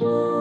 Lord.